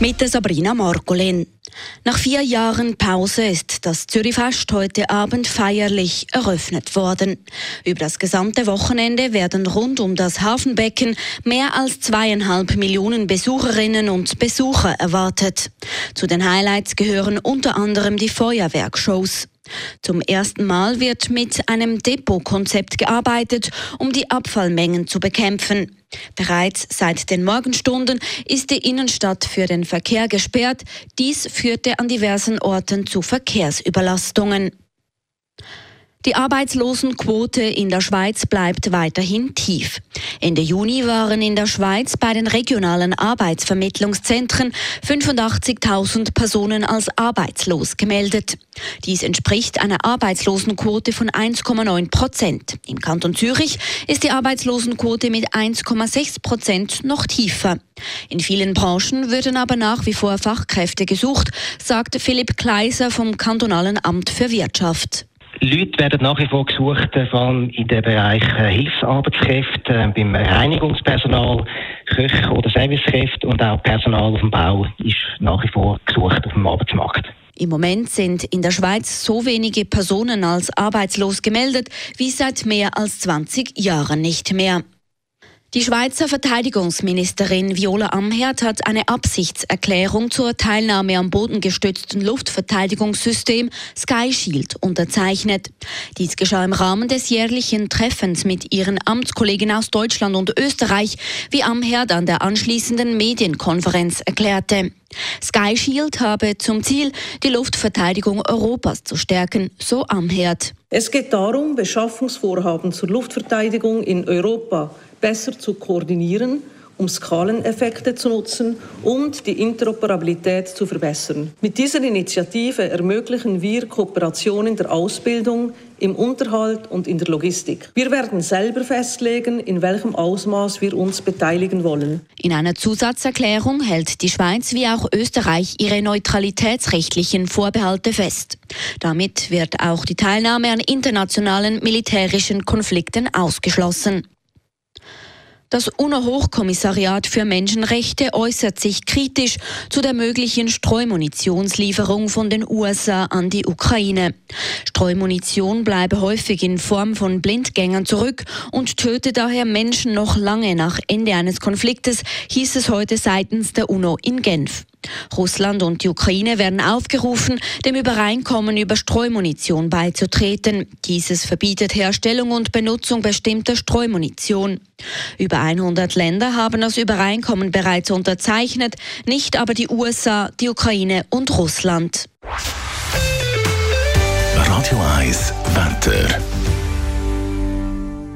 Mit der Sabrina Margolin. Nach vier Jahren Pause ist das Zürichfest heute Abend feierlich eröffnet worden. Über das gesamte Wochenende werden rund um das Hafenbecken mehr als zweieinhalb Millionen Besucherinnen und Besucher erwartet. Zu den Highlights gehören unter anderem die Feuerwerkshows. Zum ersten Mal wird mit einem Depotkonzept gearbeitet, um die Abfallmengen zu bekämpfen. Bereits seit den Morgenstunden ist die Innenstadt für den Verkehr gesperrt. Dies führte an diversen Orten zu Verkehrsüberlastungen. Die Arbeitslosenquote in der Schweiz bleibt weiterhin tief. Ende Juni waren in der Schweiz bei den regionalen Arbeitsvermittlungszentren 85.000 Personen als arbeitslos gemeldet. Dies entspricht einer Arbeitslosenquote von 1,9 Prozent. Im Kanton Zürich ist die Arbeitslosenquote mit 1,6 Prozent noch tiefer. In vielen Branchen würden aber nach wie vor Fachkräfte gesucht, sagt Philipp Kleiser vom Kantonalen Amt für Wirtschaft. Leute werden nach wie vor gesucht, äh, vor allem in den Bereich äh, Hilfsarbeitskräfte, äh, beim Reinigungspersonal, Köche oder Servicekräfte und auch Personal auf dem Bau ist nach wie vor gesucht auf dem Arbeitsmarkt. Im Moment sind in der Schweiz so wenige Personen als arbeitslos gemeldet wie seit mehr als 20 Jahren nicht mehr. Die Schweizer Verteidigungsministerin Viola Amherd hat eine Absichtserklärung zur Teilnahme am bodengestützten Luftverteidigungssystem Sky Shield unterzeichnet. Dies geschah im Rahmen des jährlichen Treffens mit ihren Amtskollegen aus Deutschland und Österreich, wie Amherd an der anschließenden Medienkonferenz erklärte. Sky Shield habe zum Ziel, die Luftverteidigung Europas zu stärken, so Amherd. Es geht darum, Beschaffungsvorhaben zur Luftverteidigung in Europa besser zu koordinieren, um Skaleneffekte zu nutzen und die Interoperabilität zu verbessern. Mit dieser Initiative ermöglichen wir Kooperation in der Ausbildung, im Unterhalt und in der Logistik. Wir werden selber festlegen, in welchem Ausmaß wir uns beteiligen wollen. In einer Zusatzerklärung hält die Schweiz wie auch Österreich ihre neutralitätsrechtlichen Vorbehalte fest. Damit wird auch die Teilnahme an internationalen militärischen Konflikten ausgeschlossen. Das UNO-Hochkommissariat für Menschenrechte äußert sich kritisch zu der möglichen Streumunitionslieferung von den USA an die Ukraine. Streumunition bleibe häufig in Form von Blindgängern zurück und töte daher Menschen noch lange nach Ende eines Konfliktes, hieß es heute seitens der UNO in Genf. Russland und die Ukraine werden aufgerufen, dem Übereinkommen über Streumunition beizutreten. Dieses verbietet Herstellung und Benutzung bestimmter Streumunition. Über 100 Länder haben das Übereinkommen bereits unterzeichnet, nicht aber die USA, die Ukraine und Russland. Radio 1 Wetter.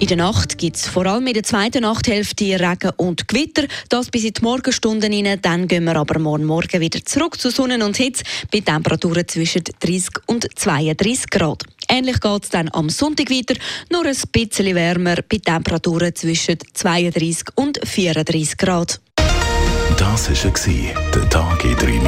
In der Nacht gibt es vor allem in der zweiten Nachthälfte Regen und Gewitter. Das bis in die Morgenstunden rein. Dann gehen wir aber morgen Morgen wieder zurück zu Sonne und Hitze bei Temperaturen zwischen 30 und 32 Grad. Ähnlich geht es dann am Sonntag weiter, nur ein bisschen wärmer bei Temperaturen zwischen 32 und 34 Grad. Das war der Tag in 3 Minuten.